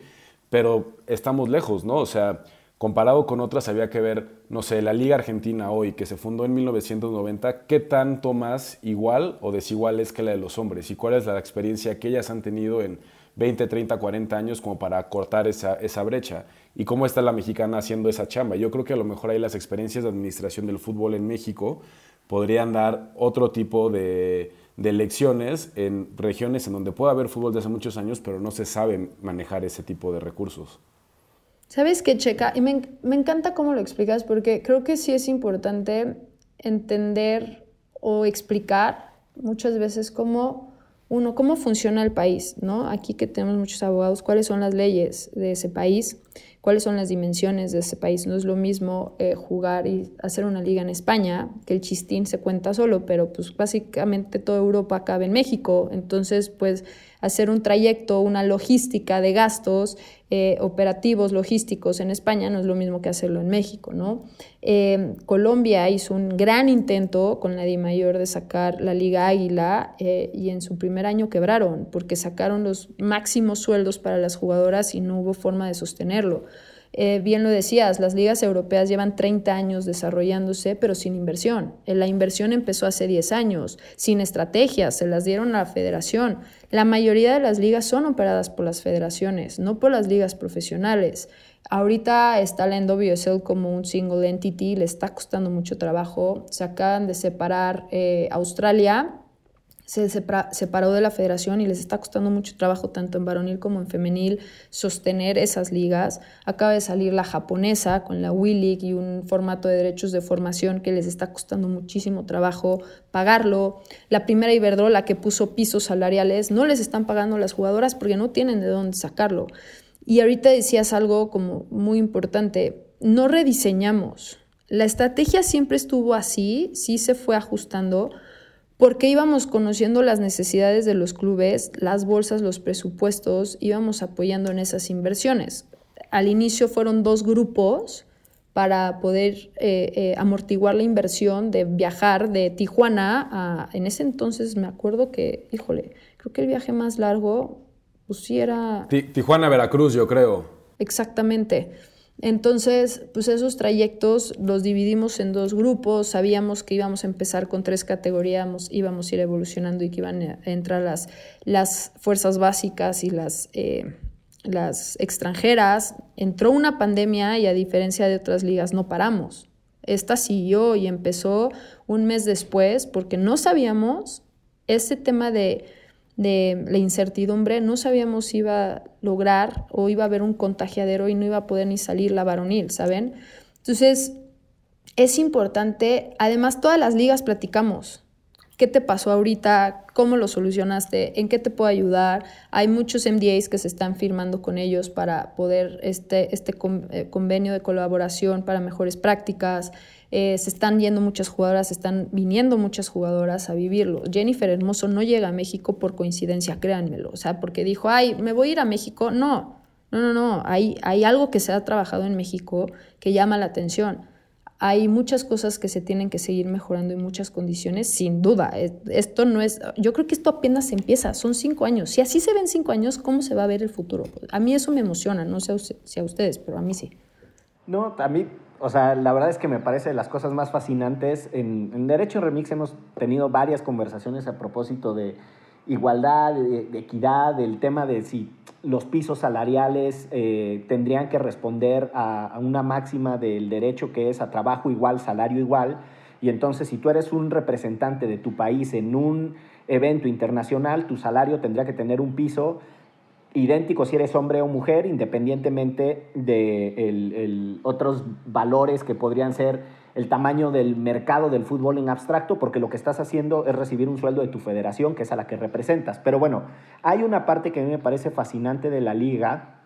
pero estamos lejos, ¿no? O sea, comparado con otras había que ver, no sé, la Liga Argentina hoy, que se fundó en 1990, ¿qué tanto más igual o desigual es que la de los hombres? ¿Y cuál es la experiencia que ellas han tenido en 20, 30, 40 años como para cortar esa, brecha. ¿Y cómo está la mexicana haciendo esa chamba? Yo creo que a lo mejor ahí las experiencias de administración del fútbol en México podrían dar otro tipo de, de lecciones en regiones en donde puede haber fútbol de hace muchos años, pero no se sabe manejar ese tipo de recursos. ¿Sabes qué, Checa? Y me, me encanta cómo lo explicas porque creo que sí es importante entender o explicar muchas veces cómo uno, cómo funciona el país, ¿no? Aquí que tenemos muchos abogados, cuáles son las leyes de ese país, cuáles son las dimensiones de ese país. No es lo mismo eh, jugar y hacer una liga en España, que el chistín se cuenta solo, pero pues básicamente toda Europa cabe en México. Entonces, pues hacer un trayecto, una logística de gastos eh, operativos, logísticos en España no es lo mismo que hacerlo en México, ¿no? Eh, Colombia hizo un gran intento con la Mayor de sacar la Liga Águila eh, y en su primer año quebraron porque sacaron los máximos sueldos para las jugadoras y no hubo forma de sostenerlo. Eh, bien lo decías, las ligas europeas llevan 30 años desarrollándose, pero sin inversión. Eh, la inversión empezó hace 10 años, sin estrategias, se las dieron a la federación. La mayoría de las ligas son operadas por las federaciones, no por las ligas profesionales. Ahorita está la NWSL como un single entity, le está costando mucho trabajo. Se acaban de separar eh, Australia se separó de la federación y les está costando mucho trabajo tanto en varonil como en femenil sostener esas ligas. Acaba de salir la japonesa con la WILIG y un formato de derechos de formación que les está costando muchísimo trabajo pagarlo. La primera Iberdrola que puso pisos salariales no les están pagando las jugadoras porque no tienen de dónde sacarlo. Y ahorita decías algo como muy importante, no rediseñamos. La estrategia siempre estuvo así, sí se fue ajustando, porque íbamos conociendo las necesidades de los clubes, las bolsas, los presupuestos, íbamos apoyando en esas inversiones. Al inicio fueron dos grupos para poder eh, eh, amortiguar la inversión de viajar de Tijuana a, en ese entonces me acuerdo que, híjole, creo que el viaje más largo, pues sí era... Tijuana, Veracruz, yo creo. Exactamente. Entonces, pues esos trayectos los dividimos en dos grupos, sabíamos que íbamos a empezar con tres categorías, íbamos a ir evolucionando y que iban a entrar las, las fuerzas básicas y las, eh, las extranjeras. Entró una pandemia y a diferencia de otras ligas no paramos. Esta siguió y empezó un mes después porque no sabíamos ese tema de, de la incertidumbre, no sabíamos si iba a lograr o iba a haber un contagiadero y no iba a poder ni salir la varonil, ¿saben? Entonces, es importante, además todas las ligas platicamos, ¿Qué te pasó ahorita? ¿Cómo lo solucionaste? ¿En qué te puedo ayudar? Hay muchos MDAs que se están firmando con ellos para poder este, este eh, convenio de colaboración para mejores prácticas. Eh, se están yendo muchas jugadoras, están viniendo muchas jugadoras a vivirlo. Jennifer Hermoso no llega a México por coincidencia, créanmelo. O sea, porque dijo, ay, me voy a ir a México. No, no, no, no. Hay, hay algo que se ha trabajado en México que llama la atención hay muchas cosas que se tienen que seguir mejorando en muchas condiciones, sin duda. Esto no es, yo creo que esto apenas empieza, son cinco años. Si así se ven cinco años, ¿cómo se va a ver el futuro? A mí eso me emociona, no sé si a ustedes, pero a mí sí. No, a mí, o sea, la verdad es que me parece de las cosas más fascinantes. En, en Remix hemos tenido varias conversaciones a propósito de igualdad, de, equidad, del tema de si los pisos salariales eh, tendrían que responder a, una máxima del derecho que es a trabajo igual, salario igual. Y entonces si tú eres un representante de tu país en un evento internacional, tu salario tendría que tener un piso idéntico si eres hombre o mujer, independientemente de otros valores que podrían ser el tamaño del mercado del fútbol en abstracto, porque lo que estás haciendo es recibir un sueldo de tu federación, que es a la que representas. Pero bueno, hay una parte que a mí me parece fascinante de la liga.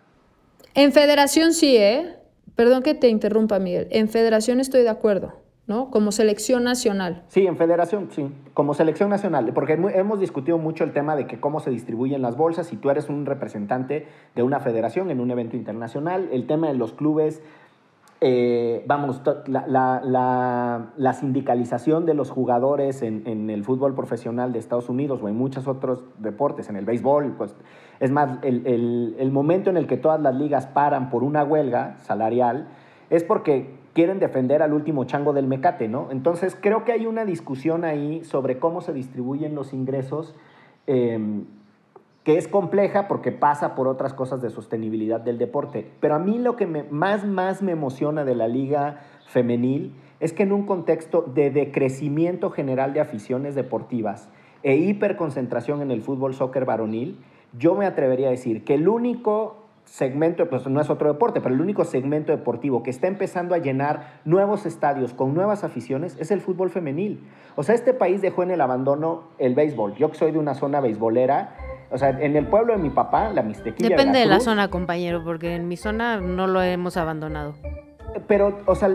En federación sí, ¿eh? Perdón que te interrumpa, Miguel. En federación estoy de acuerdo. ¿No? Como selección nacional. Sí, en federación, sí, como selección nacional, porque hemos discutido mucho el tema de que cómo se distribuyen las bolsas, si tú eres un representante de una federación en un evento internacional, el tema de los clubes, eh, vamos, la, sindicalización de los jugadores en, el fútbol profesional de Estados Unidos o en muchos otros deportes, en el béisbol, pues es más, el, el momento en el que todas las ligas paran por una huelga salarial es porque quieren defender al último chango del mecate, ¿no? Entonces creo que hay una discusión ahí sobre cómo se distribuyen los ingresos. Eh, que es compleja porque pasa por otras cosas de sostenibilidad del deporte. Pero a mí lo que más, más me emociona de la liga femenil es que en un contexto de decrecimiento general de aficiones deportivas e hiperconcentración en el fútbol soccer varonil, yo me atrevería a decir que el único segmento, pues no es otro deporte, pero el único segmento deportivo que está empezando a llenar nuevos estadios con nuevas aficiones es el fútbol femenil. O sea, este país dejó en el abandono el béisbol. Yo que soy de una zona beisbolera, o sea, en el pueblo de mi papá, la Mixtequilla. Depende de, la zona, compañero, porque en mi zona no lo hemos abandonado. Pero, o sea,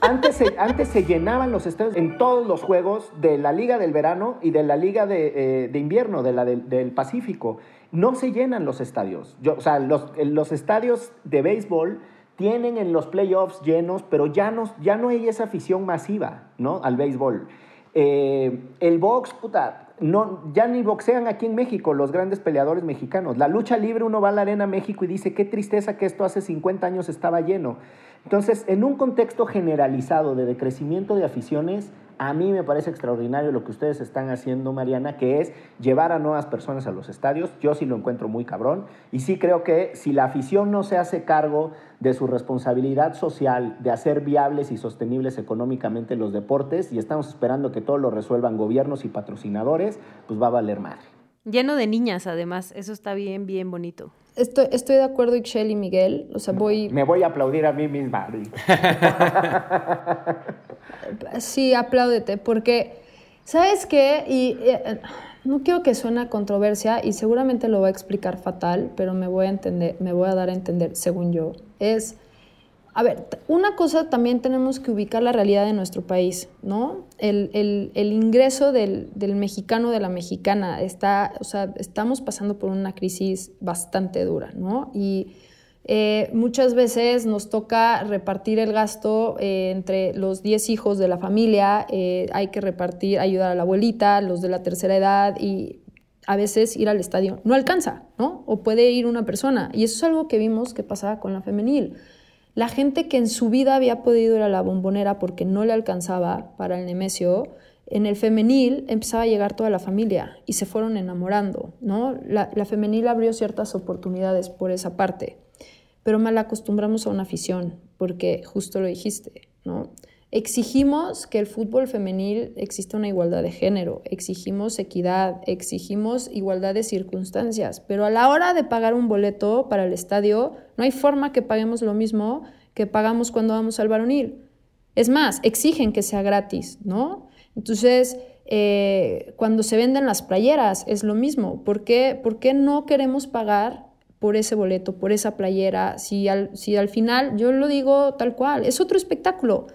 antes se, antes se llenaban los estadios en todos los juegos de la Liga del Verano y de la Liga de, eh, Invierno, de la del Pacífico. No se llenan los estadios. O sea, los, los estadios de béisbol tienen en los playoffs llenos, pero ya no, ya no hay esa afición masiva, ¿no? Al béisbol. Eh, el box, puta, no, ya ni boxean aquí en México los grandes peleadores mexicanos. La lucha libre, uno va a la Arena México y dice, qué tristeza que esto hace 50 años estaba lleno. Entonces, en un contexto generalizado de decrecimiento de aficiones, a mí me parece extraordinario lo que ustedes están haciendo, Mariana, que es llevar a nuevas personas a los estadios. Yo sí lo encuentro muy cabrón. Y sí creo que si la afición no se hace cargo de su responsabilidad social, de hacer viables y sostenibles económicamente los deportes, y estamos esperando que todo lo resuelvan gobiernos y patrocinadores, pues va a valer madre. Lleno de niñas, además. Eso está bien, bien bonito. Estoy, estoy de acuerdo, Ixchel y Miguel. O sea, voy... Me voy a aplaudir a mí misma. [laughs] sí, apláudete, porque, ¿sabes qué? Y eh, no quiero que suene controversia y seguramente lo voy a explicar fatal, pero me voy a entender, me voy a dar a entender, según yo. Es, a ver, una cosa también tenemos que ubicar la realidad de nuestro país, ¿no? El, el, ingreso del, del, mexicano, de la mexicana, está, o sea, estamos pasando por una crisis bastante dura, ¿no? Y eh, muchas veces nos toca repartir el gasto eh, entre los 10 hijos de la familia, eh, hay que repartir, ayudar a la abuelita, los de la tercera edad y a veces ir al estadio no alcanza, ¿no? O puede ir una persona. Y eso es algo que vimos que pasaba con la femenil. La gente que en su vida había podido ir a la bombonera porque no le alcanzaba para el Nemesio, en el femenil empezaba a llegar toda la familia y se fueron enamorando, ¿no? La, femenil abrió ciertas oportunidades por esa parte pero mal acostumbramos a una afición, porque justo lo dijiste, ¿no? Exigimos que el fútbol femenil exista una igualdad de género, exigimos equidad, exigimos igualdad de circunstancias, pero a la hora de pagar un boleto para el estadio, no hay forma que paguemos lo mismo que pagamos cuando vamos al varonil. Es más, exigen que sea gratis, ¿no? Entonces, eh, cuando se venden las playeras es lo mismo. ¿Por qué, ¿Por qué no queremos pagar por ese boleto, por esa playera? Si al, si al final, yo lo digo tal cual, es otro espectáculo.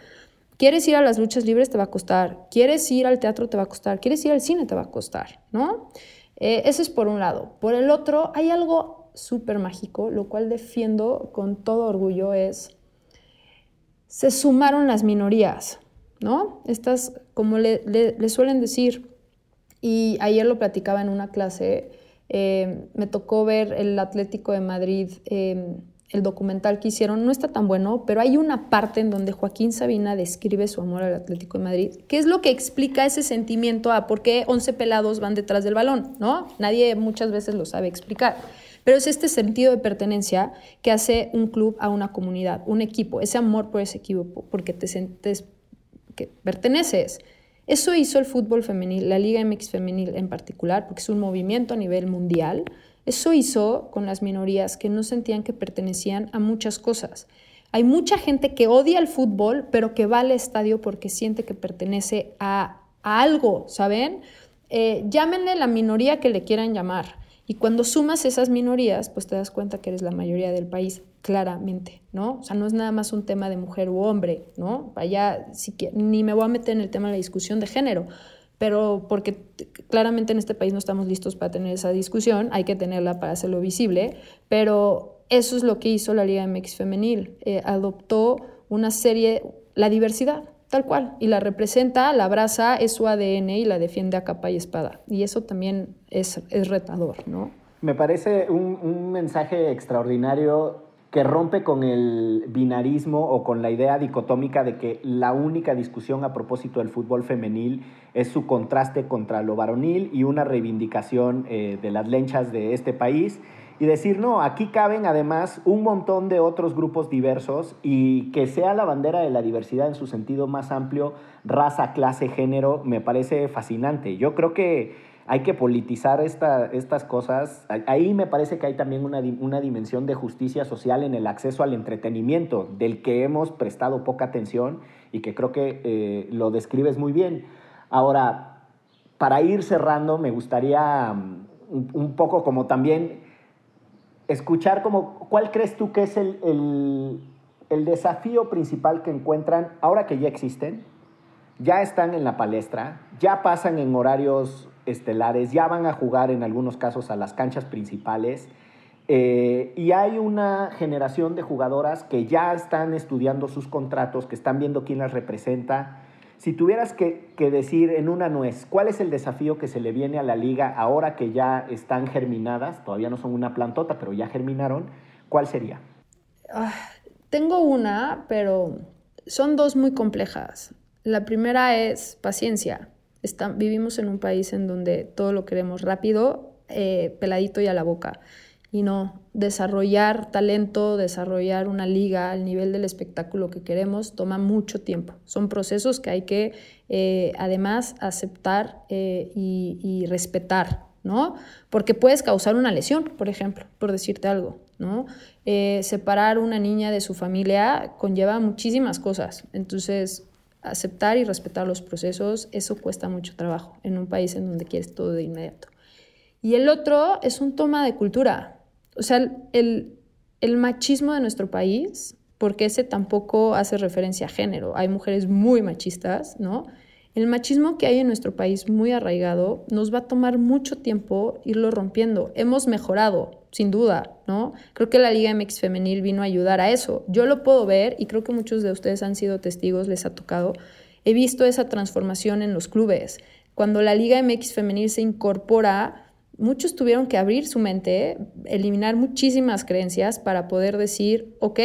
Quieres ir a las luchas libres, te va a costar. Quieres ir al teatro, te va a costar. Quieres ir al cine, te va a costar, ¿no? Eh, ese es por un lado. Por el otro, hay algo súper mágico, lo cual defiendo con todo orgullo, es, se sumaron las minorías, ¿no? Estas, como le, suelen decir, y ayer lo platicaba en una clase, eh, me tocó ver el Atlético de Madrid. Eh, el documental que hicieron no está tan bueno, pero hay una parte en donde Joaquín Sabina describe su amor al Atlético de Madrid, que es lo que explica ese sentimiento a por qué 11 pelados van detrás del balón, ¿no? Nadie muchas veces lo sabe explicar. Pero es este sentido de pertenencia que hace un club a una comunidad, un equipo, ese amor por ese equipo, porque te sientes que perteneces. Eso hizo el fútbol femenil, la Liga MX femenil en particular, porque es un movimiento a nivel mundial eso hizo con las minorías que no sentían que pertenecían a muchas cosas. Hay mucha gente que odia el fútbol, pero que va al estadio porque siente que pertenece a, algo, ¿saben? Eh, llámenle la minoría que le quieran llamar. Y cuando sumas esas minorías, pues te das cuenta que eres la mayoría del país, claramente, ¿no? O sea, no es nada más un tema de mujer u hombre, ¿no? Vaya, ni me voy a meter en el tema de la discusión de género, pero porque claramente en este país no estamos listos para tener esa discusión, hay que tenerla para hacerlo visible, pero eso es lo que hizo la Liga MX femenil, eh, adoptó una serie, la diversidad, tal cual, y la representa, la abraza, es su ADN y la defiende a capa y espada, y eso también es, es retador, ¿no? Me parece un, un mensaje extraordinario que rompe con el binarismo o con la idea dicotómica de que la única discusión a propósito del fútbol femenil es su contraste contra lo varonil y una reivindicación eh, de las lenchas de este país. Y decir, no, aquí caben además un montón de otros grupos diversos y que sea la bandera de la diversidad en su sentido más amplio, raza, clase, género, me parece fascinante. Yo creo que hay que politizar estas cosas. Ahí me parece que hay también una, dimensión de justicia social en el acceso al entretenimiento, del que hemos prestado poca atención y que creo que eh, lo describes muy bien. Ahora, para ir cerrando, me gustaría mm, un, poco como también escuchar como, ¿cuál crees tú que es el, el desafío principal que encuentran ahora que ya existen? Ya están en la palestra, ya pasan en horarios estelares, ya van a jugar en algunos casos a las canchas principales. Eh, y hay una generación de jugadoras que ya están estudiando sus contratos, que están viendo quién las representa. Si tuvieras que, decir en una nuez, ¿cuál es el desafío que se le viene a la liga ahora que ya están germinadas? Todavía no son una plantota, pero ya germinaron. ¿Cuál sería? Ah, tengo una, pero son dos muy complejas. La primera es paciencia vivimos en un país en donde todo lo queremos rápido, eh, peladito y a la boca. Y no, desarrollar talento, desarrollar una liga al nivel del espectáculo que queremos toma mucho tiempo. Son procesos que hay que eh, además aceptar eh, y, respetar, ¿no? Porque puedes causar una lesión, por ejemplo, por decirte algo, ¿no? separar una niña de su familia conlleva muchísimas cosas. Entonces, aceptar y respetar los procesos, eso cuesta mucho trabajo en un país en donde quieres todo de inmediato. Y el otro es un toma de cultura. O sea, el, el machismo de nuestro país, porque ese tampoco hace referencia a género. Hay mujeres muy machistas, ¿no? El machismo que hay en nuestro país muy arraigado nos va a tomar mucho tiempo irlo rompiendo. Hemos mejorado, sin duda, ¿no? Creo que la Liga MX femenil vino a ayudar a eso. Yo lo puedo ver y creo que muchos de ustedes han sido testigos, les ha tocado. He visto esa transformación en los clubes. Cuando la Liga MX femenil se incorpora, muchos tuvieron que abrir su mente, eliminar muchísimas creencias para poder decir, ok,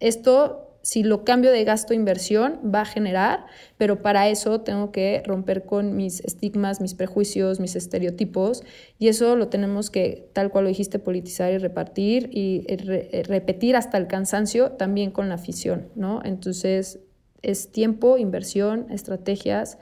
esto si lo cambio de gasto inversión va a generar, pero para eso tengo que romper con mis estigmas, mis prejuicios, mis estereotipos, y eso lo tenemos que, tal cual lo dijiste, politizar y repartir y eh, eh, repetir hasta el cansancio también con la afición, ¿no? Entonces, Es tiempo, inversión, estrategias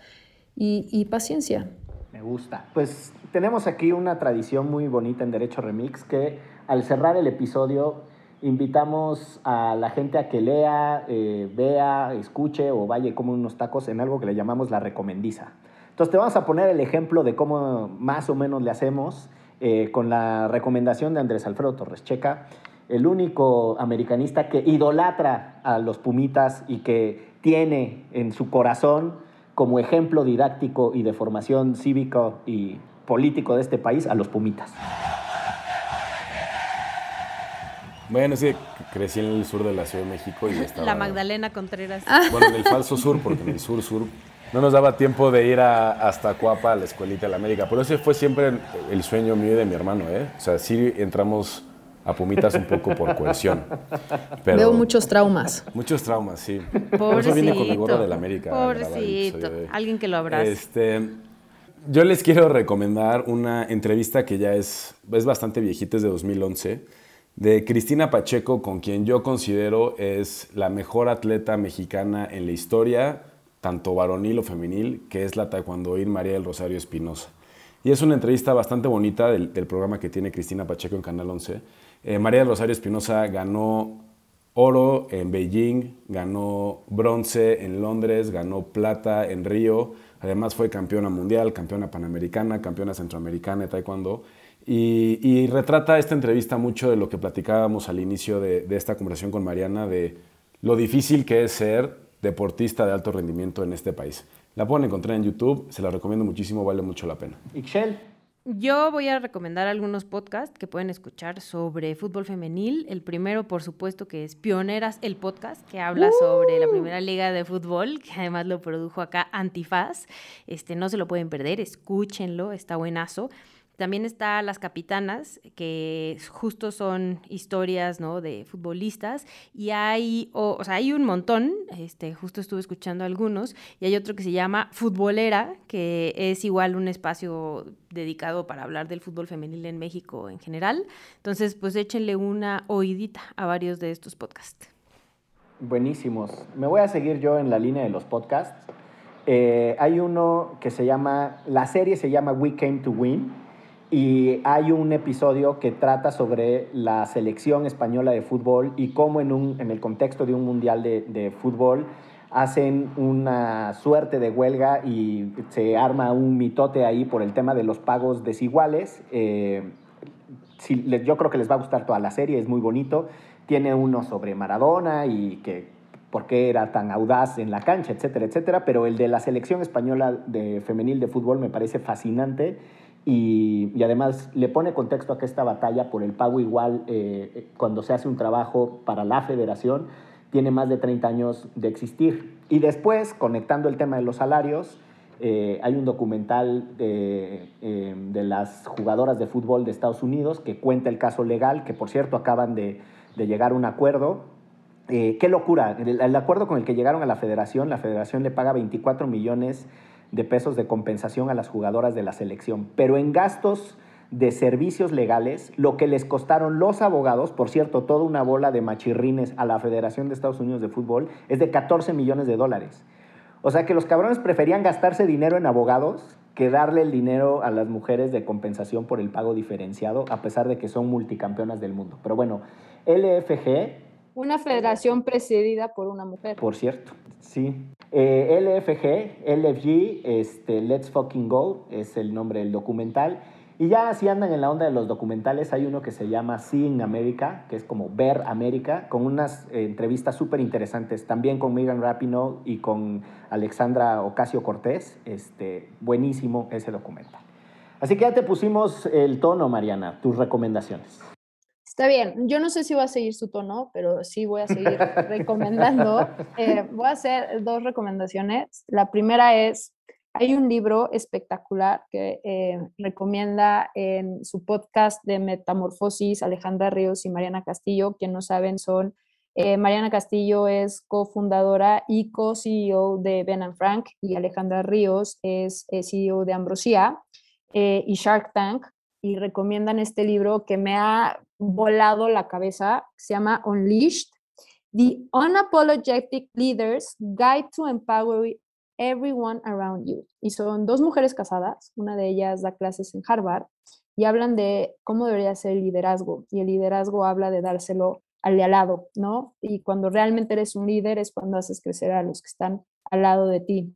y, y paciencia. Me gusta. Pues tenemos aquí una tradición muy bonita en Derecho Remix que al cerrar el episodio invitamos a la gente a que lea, eh, vea, escuche o vaya como unos tacos en algo que le llamamos la recomendiza. Entonces te vamos a poner el ejemplo de cómo más o menos le hacemos eh, con la recomendación de Andrés Alfredo Torres Checa, el único americanista que idolatra a los Pumitas y que tiene en su corazón como ejemplo didáctico y de formación cívico y político de este país a los Pumitas. Bueno, sí, crecí en el sur de la Ciudad de México y [laughs] estaba... La Magdalena Contreras. Bueno, en el falso sur, porque en el sur, sur, no nos daba tiempo de ir a, hasta Cuapa, a la escuelita de la América. Pero ese fue siempre el sueño mío y de mi hermano, ¿eh? O sea, sí entramos a Pumitas un poco por coerción. Pero Veo muchos traumas. Muchos traumas, sí. Por Pobrecito. eso vine con mi gorro de la América. Pobrecito. de. Alguien que lo abrace. Este, yo les quiero recomendar una entrevista que ya es, es bastante viejita, es de 2011, de Cristina Pacheco, con quien yo considero es la mejor atleta mexicana en la historia, tanto varonil o femenil, que es la taekwondoín María del Rosario Espinosa. Y es una entrevista bastante bonita del, programa que tiene Cristina Pacheco en Canal 11. Eh, María del Rosario Espinosa ganó oro en Beijing, ganó bronce en Londres, ganó plata en Río, además fue campeona mundial, campeona panamericana, campeona centroamericana de taekwondo. Y, y retrata esta entrevista mucho de lo que platicábamos al inicio de, de esta conversación con Mariana, de lo difícil que es ser deportista de alto rendimiento en este país. La pueden encontrar en YouTube, se la recomiendo muchísimo, vale mucho la pena. Ixchel, Yo voy a recomendar algunos podcasts que pueden escuchar sobre fútbol femenil. El primero, por supuesto, que es Pioneras, el podcast, que habla sobre la primera liga de fútbol, que además lo produjo acá Antifaz. Este, no se lo pueden perder, escúchenlo, está buenazo. También está Las Capitanas, que justo son historias ¿no? de futbolistas. Y hay, o, o sea, hay un montón, este, justo estuve escuchando algunos. Y hay otro que se llama Futbolera, que es igual un espacio dedicado para hablar del fútbol femenil en México en general. Entonces, pues échenle una oídita a varios de estos podcasts. buenísimos. Me voy a seguir yo en la línea de los podcasts. Eh, hay uno que se llama, la serie se llama We Came to Win y hay un episodio que trata sobre la selección española de fútbol y cómo en, un, en el contexto de un mundial de, de fútbol hacen una suerte de huelga y se arma un mitote ahí por el tema de los pagos desiguales. Eh, yo creo que les va a gustar toda la serie, es muy bonito. Tiene uno sobre Maradona y que por qué era tan audaz en la cancha, etcétera, etcétera. Pero el de la selección española de femenil de fútbol me parece fascinante y, además le pone contexto a que esta batalla por el pago igual eh, cuando se hace un trabajo para la federación tiene más de 30 años de existir. Y después, conectando el tema de los salarios, eh, hay un documental de, eh, de las jugadoras de fútbol de Estados Unidos que cuenta el caso legal, que por cierto acaban de, de llegar a un acuerdo. Eh, qué locura, el, el acuerdo con el que llegaron a la federación, la federación le paga 24 millones de pesos de compensación a las jugadoras de la selección, pero en gastos de servicios legales, lo que les costaron los abogados, por cierto, toda una bola de machirrines a la Federación de Estados Unidos de Fútbol, es de 14 millones de dólares. O sea que los cabrones preferían gastarse dinero en abogados que darle el dinero a las mujeres de compensación por el pago diferenciado, a pesar de que son multicampeonas del mundo. Pero bueno, LFG, Una federación presidida por una mujer. por cierto, sí. Eh, LFG, LFG, este, Let's Fucking Go, es el nombre del documental. Y ya si andan en la onda de los documentales, hay uno que se llama Seeing America, que es como ver América, con unas eh, entrevistas súper interesantes, también con Megan Rapinoe y con Alexandra Ocasio Cortés. Este, buenísimo ese documental. Así que ya te pusimos el tono, Mariana, tus recomendaciones. Está bien, yo no sé si voy a seguir su tono, pero sí voy a seguir recomendando. [laughs] Eh, voy a hacer dos recomendaciones. La primera es, hay un libro espectacular que eh, recomienda en su podcast de Metamorfosis Alejandra Ríos y Mariana Castillo. Quien no saben son, eh, Mariana Castillo es cofundadora y co-CEO de Ben and Frank y Alejandra Ríos es eh, CEO de Ambrosía eh, y Shark Tank y recomiendan este libro que me ha volado la cabeza, se llama Unleashed The Unapologetic Leaders Guide to Empower Everyone Around You. Y son dos mujeres casadas, una de ellas da clases en Harvard y hablan de cómo debería ser el liderazgo. Y el liderazgo habla de dárselo al de al lado, ¿no? Y cuando realmente eres un líder es cuando haces crecer a los que están al lado de ti.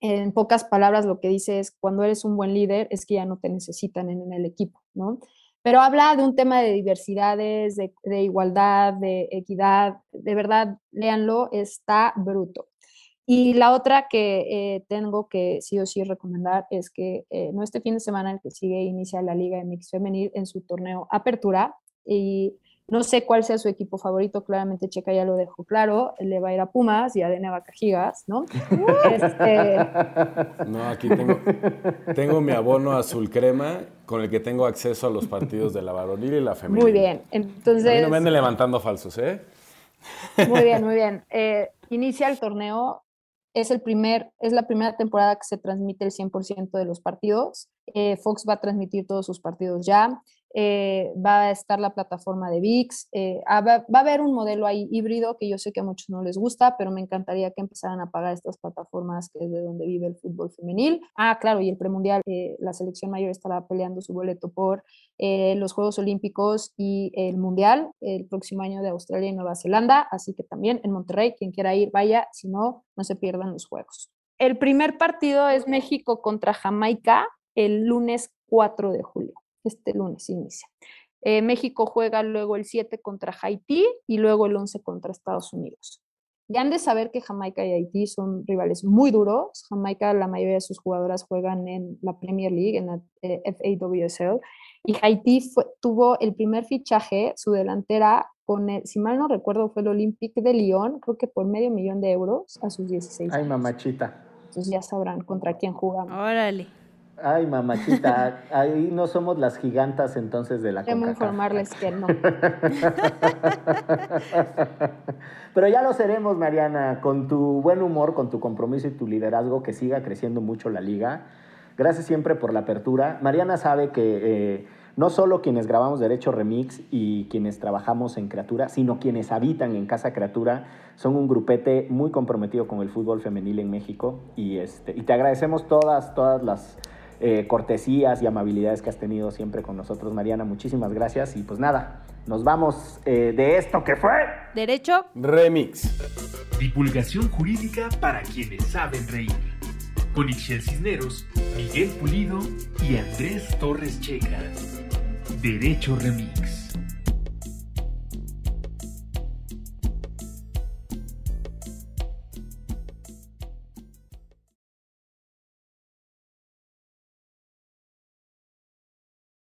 En pocas palabras, lo que dice es, cuando eres un buen líder es que ya no te necesitan en, el equipo, ¿no? Pero habla de un tema de diversidades, de, igualdad, de equidad. De verdad, léanlo, está bruto. Y la otra que eh, tengo que sí o sí recomendar es que eh, no este fin de semana el que sigue inicia la Liga Mix Femenil en su torneo Apertura y no sé cuál sea su equipo favorito, claramente Checa ya lo dejó claro, le va a ir a Pumas y a Dene Vacajigas, ¿no? [laughs] este... No, aquí tengo, tengo mi abono azul crema con el que tengo acceso a los partidos de la varonil y la femenina. Muy bien, entonces... A mí no me anden levantando falsos, ¿eh? Muy bien, muy bien. [laughs] Eh, inicia el torneo, es, el primer, es la primera temporada que se transmite el 100% de los partidos. Eh, Fox va a transmitir todos sus partidos ya. Eh, va a estar la plataforma de VIX, eh, ah, va, a haber un modelo ahí híbrido que yo sé que a muchos no les gusta, pero me encantaría que empezaran a pagar estas plataformas que es de donde vive el fútbol femenil. Ah, claro, y el premundial, eh, la selección mayor estará peleando su boleto por los Juegos Olímpicos y el Mundial el próximo año de Australia y Nueva Zelanda, así que también en Monterrey, quien quiera ir, vaya, si no, no se pierdan los Juegos. El primer partido es México contra Jamaica el lunes 4 de julio este lunes inicia. Eh, México juega luego el 7 contra Haití y luego el 11 contra Estados Unidos. Ya han de saber que Jamaica y Haití son rivales muy duros. Jamaica, la mayoría de sus jugadoras juegan en la Premier League, en la eh, FAWSL, y Haití tuvo el primer fichaje, su delantera, con el, si mal no recuerdo, fue el Olympique de Lyon, creo que por medio millón de euros a sus 16 años. Ay, mamachita. Entonces ya sabrán contra quién jugamos. Órale. Ay, mamachita, [laughs] ahí no somos las gigantas entonces de la Debo informarles que no. [laughs] Pero ya lo seremos, Mariana, con tu buen humor, con tu compromiso y tu liderazgo, que siga creciendo mucho la liga. Gracias siempre por la apertura. Mariana sabe que eh, no solo quienes grabamos Derecho Remix y quienes trabajamos en Creatura, sino quienes habitan en Casa Creatura, son un grupete muy comprometido con el fútbol femenil en México. Y, este, y te agradecemos todas, todas las eh, cortesías y amabilidades que has tenido siempre con nosotros, Mariana. Muchísimas gracias y pues nada, nos vamos eh, de esto que fue Derecho Remix. Divulgación jurídica para quienes saben reír. Con Ixel Cisneros, Miguel Pulido y Andrés Torres Checa. Derecho Remix.